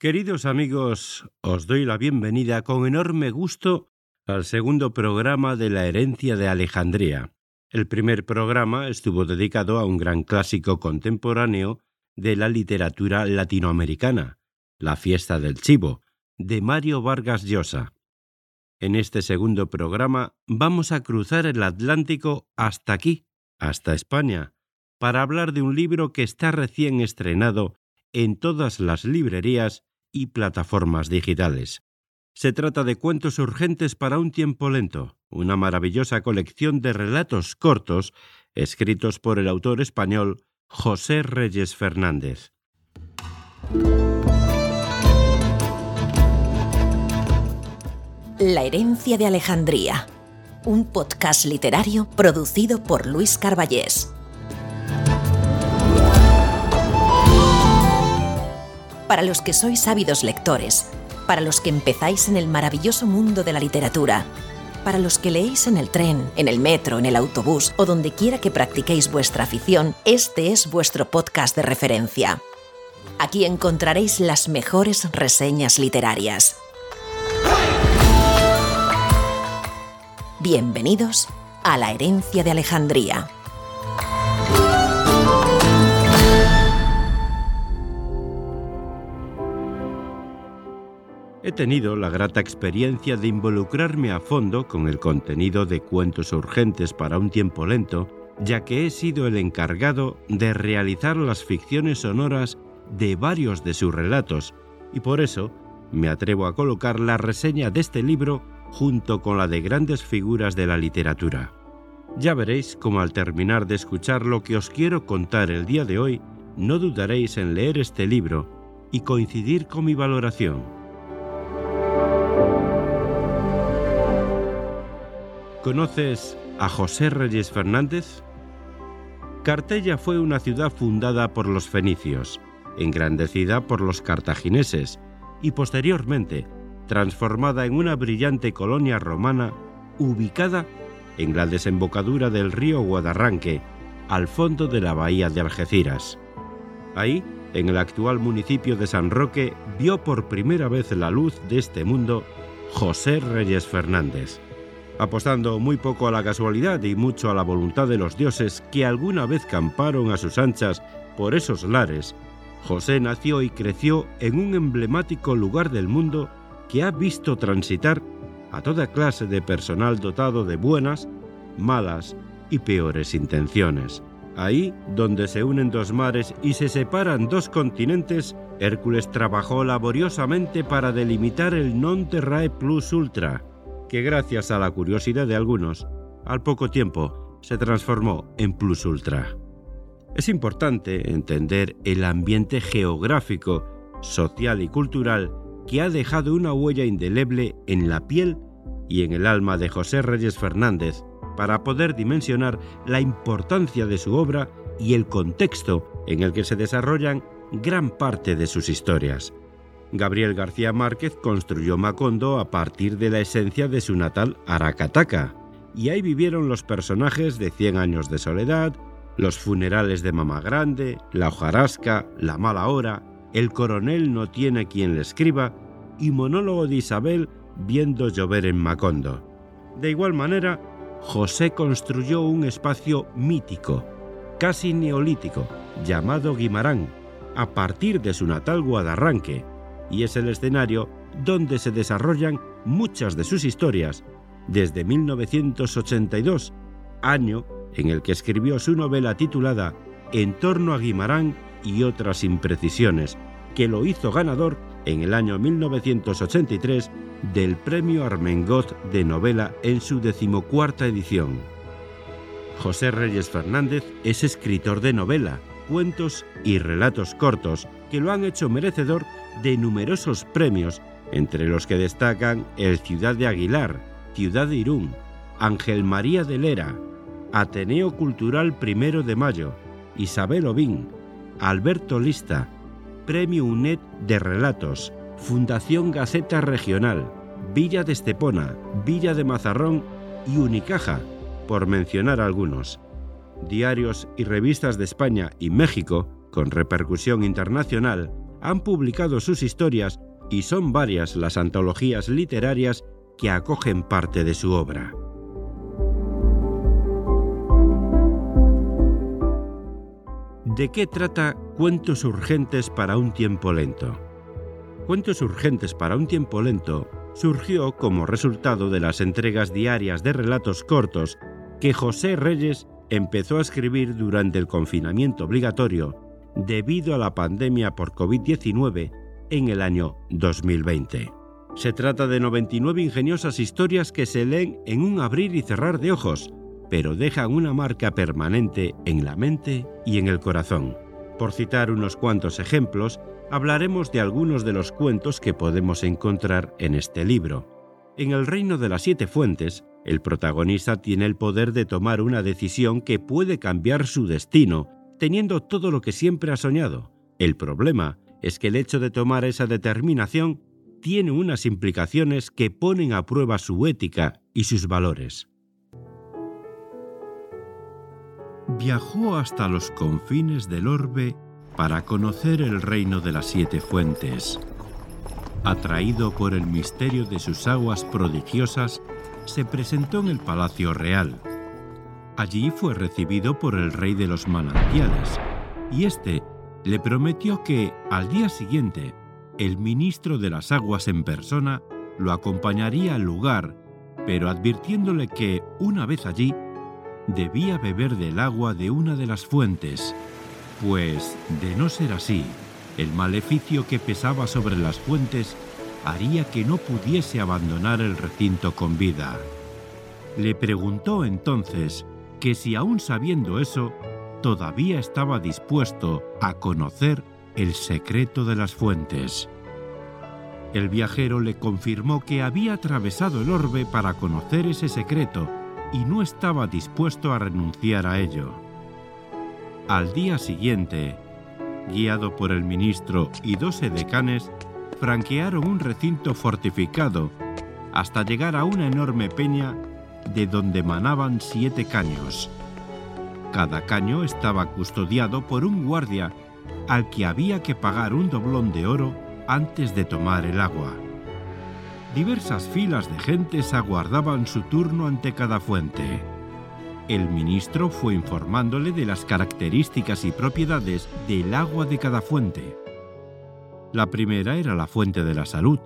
Queridos amigos, os doy la bienvenida con enorme gusto al segundo programa de la herencia de Alejandría. El primer programa estuvo dedicado a un gran clásico contemporáneo de la literatura latinoamericana, La fiesta del chivo, de Mario Vargas Llosa. En este segundo programa vamos a cruzar el Atlántico hasta aquí, hasta España, para hablar de un libro que está recién estrenado en todas las librerías y plataformas digitales. Se trata de Cuentos Urgentes para un tiempo lento, una maravillosa colección de relatos cortos escritos por el autor español José Reyes Fernández. La herencia de Alejandría, un podcast literario producido por Luis Carballés. Para los que sois ávidos lectores, para los que empezáis en el maravilloso mundo de la literatura, para los que leéis en el tren, en el metro, en el autobús o donde quiera que practiquéis vuestra afición, este es vuestro podcast de referencia. Aquí encontraréis las mejores reseñas literarias. Bienvenidos a la herencia de Alejandría. He tenido la grata experiencia de involucrarme a fondo con el contenido de Cuentos Urgentes para un tiempo lento, ya que he sido el encargado de realizar las ficciones sonoras de varios de sus relatos, y por eso me atrevo a colocar la reseña de este libro junto con la de grandes figuras de la literatura. Ya veréis cómo al terminar de escuchar lo que os quiero contar el día de hoy, no dudaréis en leer este libro y coincidir con mi valoración. ¿Conoces a José Reyes Fernández? Cartella fue una ciudad fundada por los fenicios, engrandecida por los cartagineses y posteriormente transformada en una brillante colonia romana ubicada en la desembocadura del río Guadarranque, al fondo de la bahía de Algeciras. Ahí, en el actual municipio de San Roque, vio por primera vez la luz de este mundo José Reyes Fernández apostando muy poco a la casualidad y mucho a la voluntad de los dioses que alguna vez camparon a sus anchas por esos lares, José nació y creció en un emblemático lugar del mundo que ha visto transitar a toda clase de personal dotado de buenas, malas y peores intenciones. Ahí, donde se unen dos mares y se separan dos continentes, Hércules trabajó laboriosamente para delimitar el non terrae plus ultra, que gracias a la curiosidad de algunos, al poco tiempo se transformó en Plus Ultra. Es importante entender el ambiente geográfico, social y cultural que ha dejado una huella indeleble en la piel y en el alma de José Reyes Fernández para poder dimensionar la importancia de su obra y el contexto en el que se desarrollan gran parte de sus historias. Gabriel García Márquez construyó Macondo a partir de la esencia de su natal Aracataca, y ahí vivieron los personajes de Cien años de soledad, los funerales de Mamá Grande, la hojarasca, la mala hora, el coronel no tiene quien le escriba y monólogo de Isabel viendo llover en Macondo. De igual manera, José construyó un espacio mítico, casi neolítico, llamado Guimarán, a partir de su natal Guadarranque, y es el escenario donde se desarrollan muchas de sus historias, desde 1982, año en el que escribió su novela titulada En torno a Guimarán y otras imprecisiones, que lo hizo ganador en el año 1983 del Premio Armengot de Novela en su decimocuarta edición. José Reyes Fernández es escritor de novela, cuentos y relatos cortos que lo han hecho merecedor de numerosos premios, entre los que destacan el Ciudad de Aguilar, Ciudad de Irún, Ángel María de Lera, Ateneo Cultural Primero de Mayo, Isabel Ovín, Alberto Lista, Premio UNED de Relatos, Fundación Gaceta Regional, Villa de Estepona, Villa de Mazarrón y Unicaja, por mencionar algunos. Diarios y revistas de España y México, con repercusión internacional, han publicado sus historias y son varias las antologías literarias que acogen parte de su obra. ¿De qué trata Cuentos urgentes para un tiempo lento? Cuentos urgentes para un tiempo lento surgió como resultado de las entregas diarias de relatos cortos que José Reyes empezó a escribir durante el confinamiento obligatorio debido a la pandemia por COVID-19 en el año 2020. Se trata de 99 ingeniosas historias que se leen en un abrir y cerrar de ojos, pero dejan una marca permanente en la mente y en el corazón. Por citar unos cuantos ejemplos, hablaremos de algunos de los cuentos que podemos encontrar en este libro. En el reino de las siete fuentes, el protagonista tiene el poder de tomar una decisión que puede cambiar su destino, teniendo todo lo que siempre ha soñado. El problema es que el hecho de tomar esa determinación tiene unas implicaciones que ponen a prueba su ética y sus valores. Viajó hasta los confines del orbe para conocer el reino de las siete fuentes. Atraído por el misterio de sus aguas prodigiosas, se presentó en el Palacio Real. Allí fue recibido por el rey de los manantiales, y éste le prometió que, al día siguiente, el ministro de las aguas en persona lo acompañaría al lugar, pero advirtiéndole que, una vez allí, debía beber del agua de una de las fuentes, pues, de no ser así, el maleficio que pesaba sobre las fuentes haría que no pudiese abandonar el recinto con vida. Le preguntó entonces que si aún sabiendo eso, todavía estaba dispuesto a conocer el secreto de las fuentes. El viajero le confirmó que había atravesado el orbe para conocer ese secreto y no estaba dispuesto a renunciar a ello. Al día siguiente, guiado por el ministro y dos edecanes, franquearon un recinto fortificado hasta llegar a una enorme peña de donde manaban siete caños. Cada caño estaba custodiado por un guardia al que había que pagar un doblón de oro antes de tomar el agua. Diversas filas de gentes aguardaban su turno ante cada fuente. El ministro fue informándole de las características y propiedades del agua de cada fuente. La primera era la fuente de la salud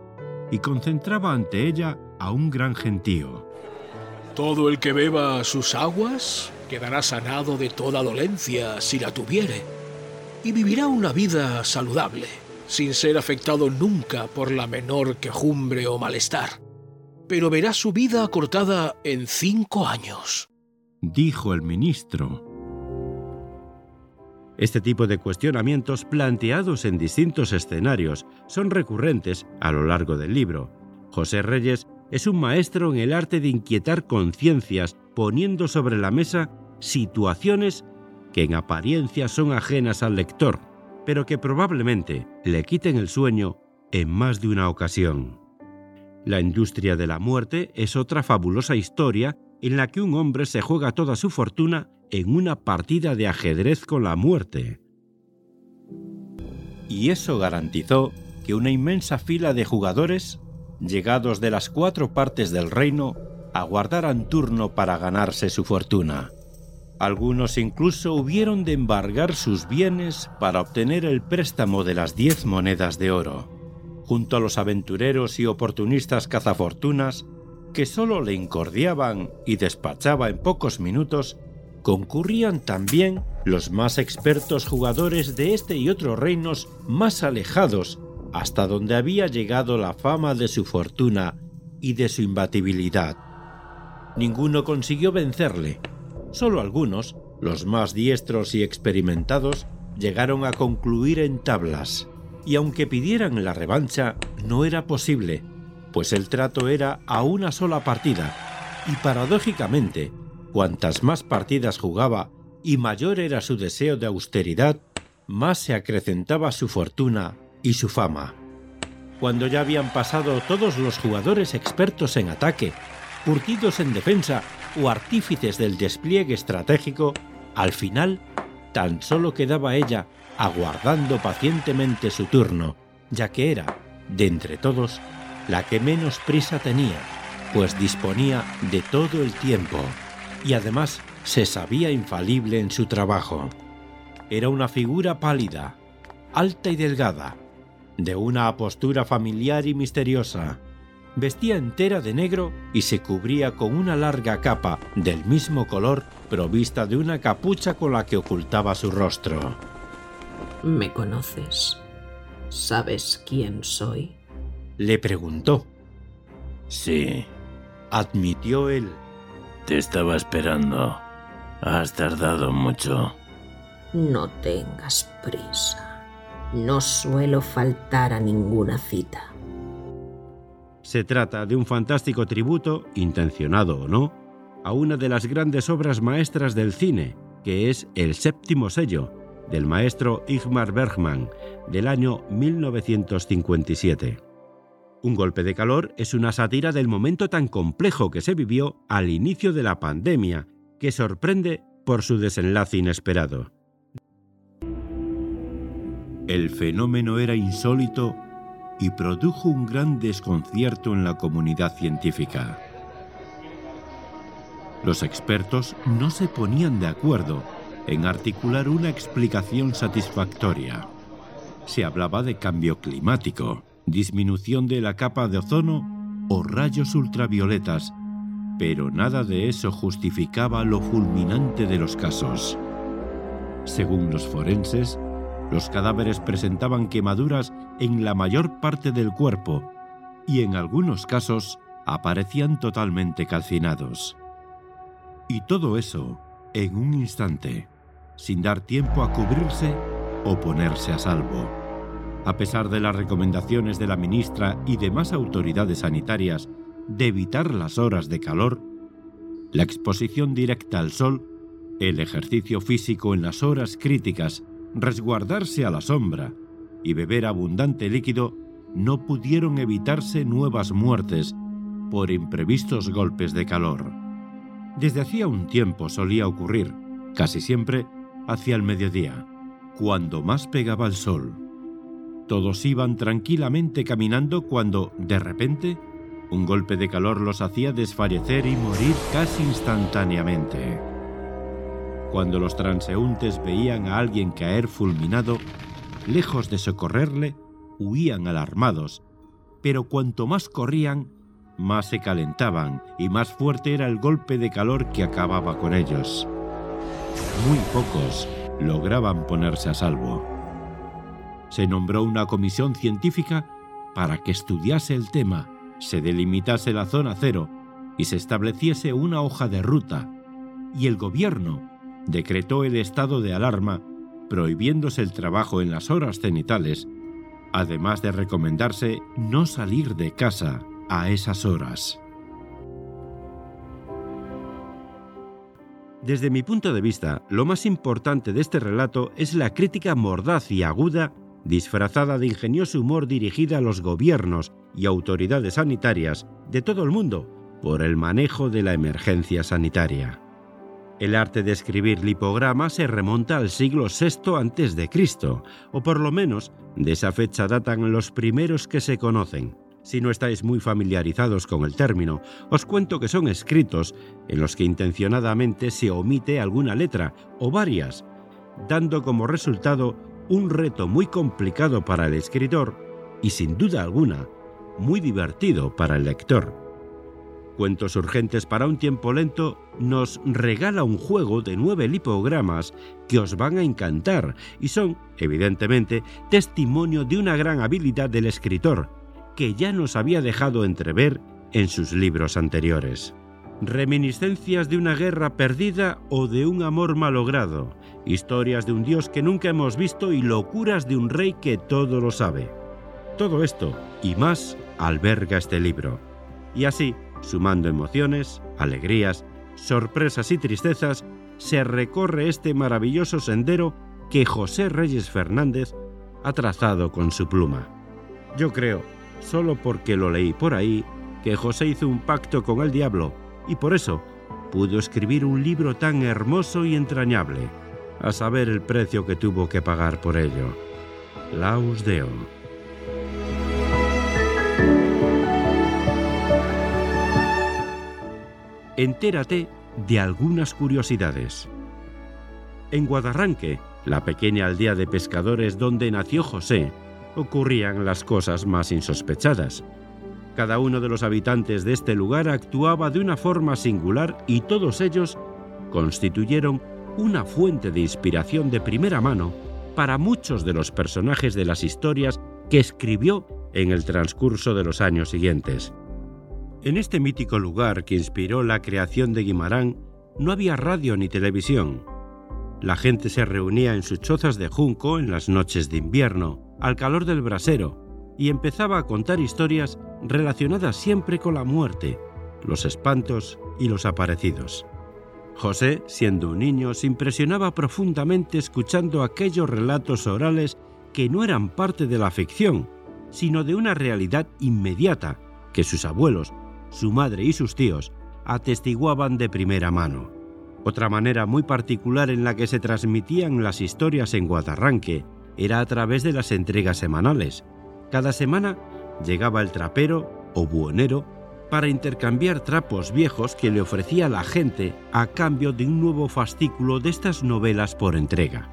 y concentraba ante ella a un gran gentío. Todo el que beba sus aguas quedará sanado de toda dolencia si la tuviere y vivirá una vida saludable, sin ser afectado nunca por la menor quejumbre o malestar. Pero verá su vida acortada en cinco años. Dijo el ministro. Este tipo de cuestionamientos planteados en distintos escenarios son recurrentes a lo largo del libro. José Reyes es un maestro en el arte de inquietar conciencias poniendo sobre la mesa situaciones que en apariencia son ajenas al lector, pero que probablemente le quiten el sueño en más de una ocasión. La industria de la muerte es otra fabulosa historia en la que un hombre se juega toda su fortuna en una partida de ajedrez con la muerte. Y eso garantizó que una inmensa fila de jugadores, llegados de las cuatro partes del reino, aguardaran turno para ganarse su fortuna. Algunos incluso hubieron de embargar sus bienes para obtener el préstamo de las diez monedas de oro, junto a los aventureros y oportunistas cazafortunas que solo le incordiaban y despachaba en pocos minutos, concurrían también los más expertos jugadores de este y otros reinos más alejados, hasta donde había llegado la fama de su fortuna y de su imbatibilidad. Ninguno consiguió vencerle, Solo algunos, los más diestros y experimentados, llegaron a concluir en tablas, y aunque pidieran la revancha, no era posible, pues el trato era a una sola partida, y paradójicamente, cuantas más partidas jugaba y mayor era su deseo de austeridad, más se acrecentaba su fortuna y su fama. Cuando ya habían pasado todos los jugadores expertos en ataque, curtidos en defensa o artífices del despliegue estratégico, al final tan solo quedaba ella aguardando pacientemente su turno, ya que era, de entre todos, la que menos prisa tenía, pues disponía de todo el tiempo y además se sabía infalible en su trabajo. Era una figura pálida, alta y delgada, de una postura familiar y misteriosa. Vestía entera de negro y se cubría con una larga capa del mismo color provista de una capucha con la que ocultaba su rostro. ¿Me conoces? ¿Sabes quién soy? Le preguntó. Sí, admitió él. Te estaba esperando. Has tardado mucho. No tengas prisa. No suelo faltar a ninguna cita. Se trata de un fantástico tributo, intencionado o no, a una de las grandes obras maestras del cine, que es El séptimo sello, del maestro Igmar Bergman, del año 1957. Un golpe de calor es una sátira del momento tan complejo que se vivió al inicio de la pandemia, que sorprende por su desenlace inesperado. El fenómeno era insólito y produjo un gran desconcierto en la comunidad científica. Los expertos no se ponían de acuerdo en articular una explicación satisfactoria. Se hablaba de cambio climático, disminución de la capa de ozono o rayos ultravioletas, pero nada de eso justificaba lo fulminante de los casos. Según los forenses, los cadáveres presentaban quemaduras en la mayor parte del cuerpo y en algunos casos aparecían totalmente calcinados. Y todo eso en un instante, sin dar tiempo a cubrirse o ponerse a salvo. A pesar de las recomendaciones de la ministra y demás autoridades sanitarias de evitar las horas de calor, la exposición directa al sol, el ejercicio físico en las horas críticas resguardarse a la sombra y beber abundante líquido, no pudieron evitarse nuevas muertes por imprevistos golpes de calor. Desde hacía un tiempo solía ocurrir, casi siempre, hacia el mediodía, cuando más pegaba el sol. Todos iban tranquilamente caminando cuando, de repente, un golpe de calor los hacía desfallecer y morir casi instantáneamente. Cuando los transeúntes veían a alguien caer fulminado, lejos de socorrerle, huían alarmados, pero cuanto más corrían, más se calentaban y más fuerte era el golpe de calor que acababa con ellos. Muy pocos lograban ponerse a salvo. Se nombró una comisión científica para que estudiase el tema, se delimitase la zona cero y se estableciese una hoja de ruta, y el gobierno decretó el estado de alarma, prohibiéndose el trabajo en las horas cenitales, además de recomendarse no salir de casa a esas horas. Desde mi punto de vista, lo más importante de este relato es la crítica mordaz y aguda, disfrazada de ingenioso humor dirigida a los gobiernos y autoridades sanitarias de todo el mundo por el manejo de la emergencia sanitaria. El arte de escribir lipograma se remonta al siglo VI a.C., o por lo menos de esa fecha datan los primeros que se conocen. Si no estáis muy familiarizados con el término, os cuento que son escritos en los que intencionadamente se omite alguna letra o varias, dando como resultado un reto muy complicado para el escritor y sin duda alguna muy divertido para el lector. Cuentos Urgentes para un tiempo lento nos regala un juego de nueve lipogramas que os van a encantar y son, evidentemente, testimonio de una gran habilidad del escritor, que ya nos había dejado entrever en sus libros anteriores. Reminiscencias de una guerra perdida o de un amor malogrado, historias de un dios que nunca hemos visto y locuras de un rey que todo lo sabe. Todo esto y más alberga este libro. Y así, Sumando emociones, alegrías, sorpresas y tristezas, se recorre este maravilloso sendero que José Reyes Fernández ha trazado con su pluma. Yo creo, solo porque lo leí por ahí, que José hizo un pacto con el diablo y por eso pudo escribir un libro tan hermoso y entrañable. a saber el precio que tuvo que pagar por ello. Laus Deo. Entérate de algunas curiosidades. En Guadarranque, la pequeña aldea de pescadores donde nació José, ocurrían las cosas más insospechadas. Cada uno de los habitantes de este lugar actuaba de una forma singular y todos ellos constituyeron una fuente de inspiración de primera mano para muchos de los personajes de las historias que escribió en el transcurso de los años siguientes. En este mítico lugar que inspiró la creación de Guimarán no había radio ni televisión. La gente se reunía en sus chozas de junco en las noches de invierno, al calor del brasero, y empezaba a contar historias relacionadas siempre con la muerte, los espantos y los aparecidos. José, siendo un niño, se impresionaba profundamente escuchando aquellos relatos orales que no eran parte de la ficción, sino de una realidad inmediata que sus abuelos, su madre y sus tíos atestiguaban de primera mano. Otra manera muy particular en la que se transmitían las historias en Guadarranque era a través de las entregas semanales. Cada semana llegaba el trapero o buhonero para intercambiar trapos viejos que le ofrecía la gente a cambio de un nuevo fascículo de estas novelas por entrega.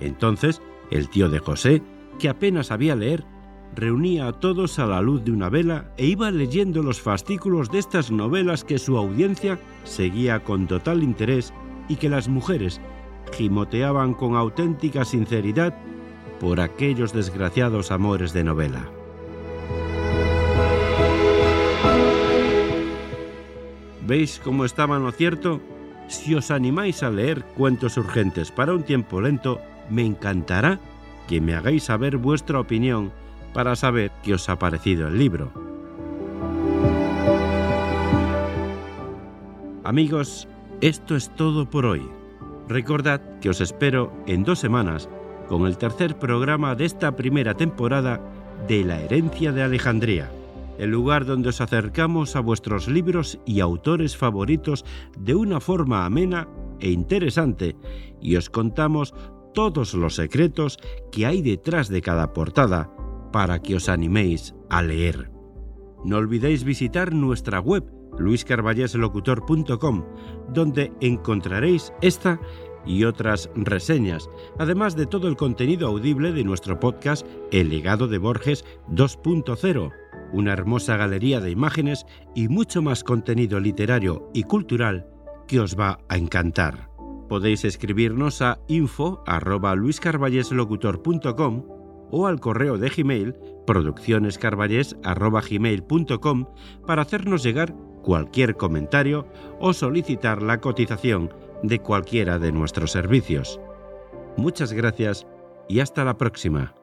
Entonces, el tío de José, que apenas sabía leer, reunía a todos a la luz de una vela e iba leyendo los fascículos de estas novelas que su audiencia seguía con total interés y que las mujeres gimoteaban con auténtica sinceridad por aquellos desgraciados amores de novela. ¿Veis cómo estaba lo cierto? Si os animáis a leer cuentos urgentes para un tiempo lento, me encantará que me hagáis saber vuestra opinión para saber qué os ha parecido el libro. Amigos, esto es todo por hoy. Recordad que os espero en dos semanas con el tercer programa de esta primera temporada de La herencia de Alejandría el lugar donde os acercamos a vuestros libros y autores favoritos de una forma amena e interesante y os contamos todos los secretos que hay detrás de cada portada para que os animéis a leer. No olvidéis visitar nuestra web luiscarballeslocutor.com, donde encontraréis esta y otras reseñas, además de todo el contenido audible de nuestro podcast El legado de Borges 2.0 una hermosa galería de imágenes y mucho más contenido literario y cultural que os va a encantar. Podéis escribirnos a info@luiscarballeslocutor.com o al correo de Gmail produccionescarballes@gmail.com para hacernos llegar cualquier comentario o solicitar la cotización de cualquiera de nuestros servicios. Muchas gracias y hasta la próxima.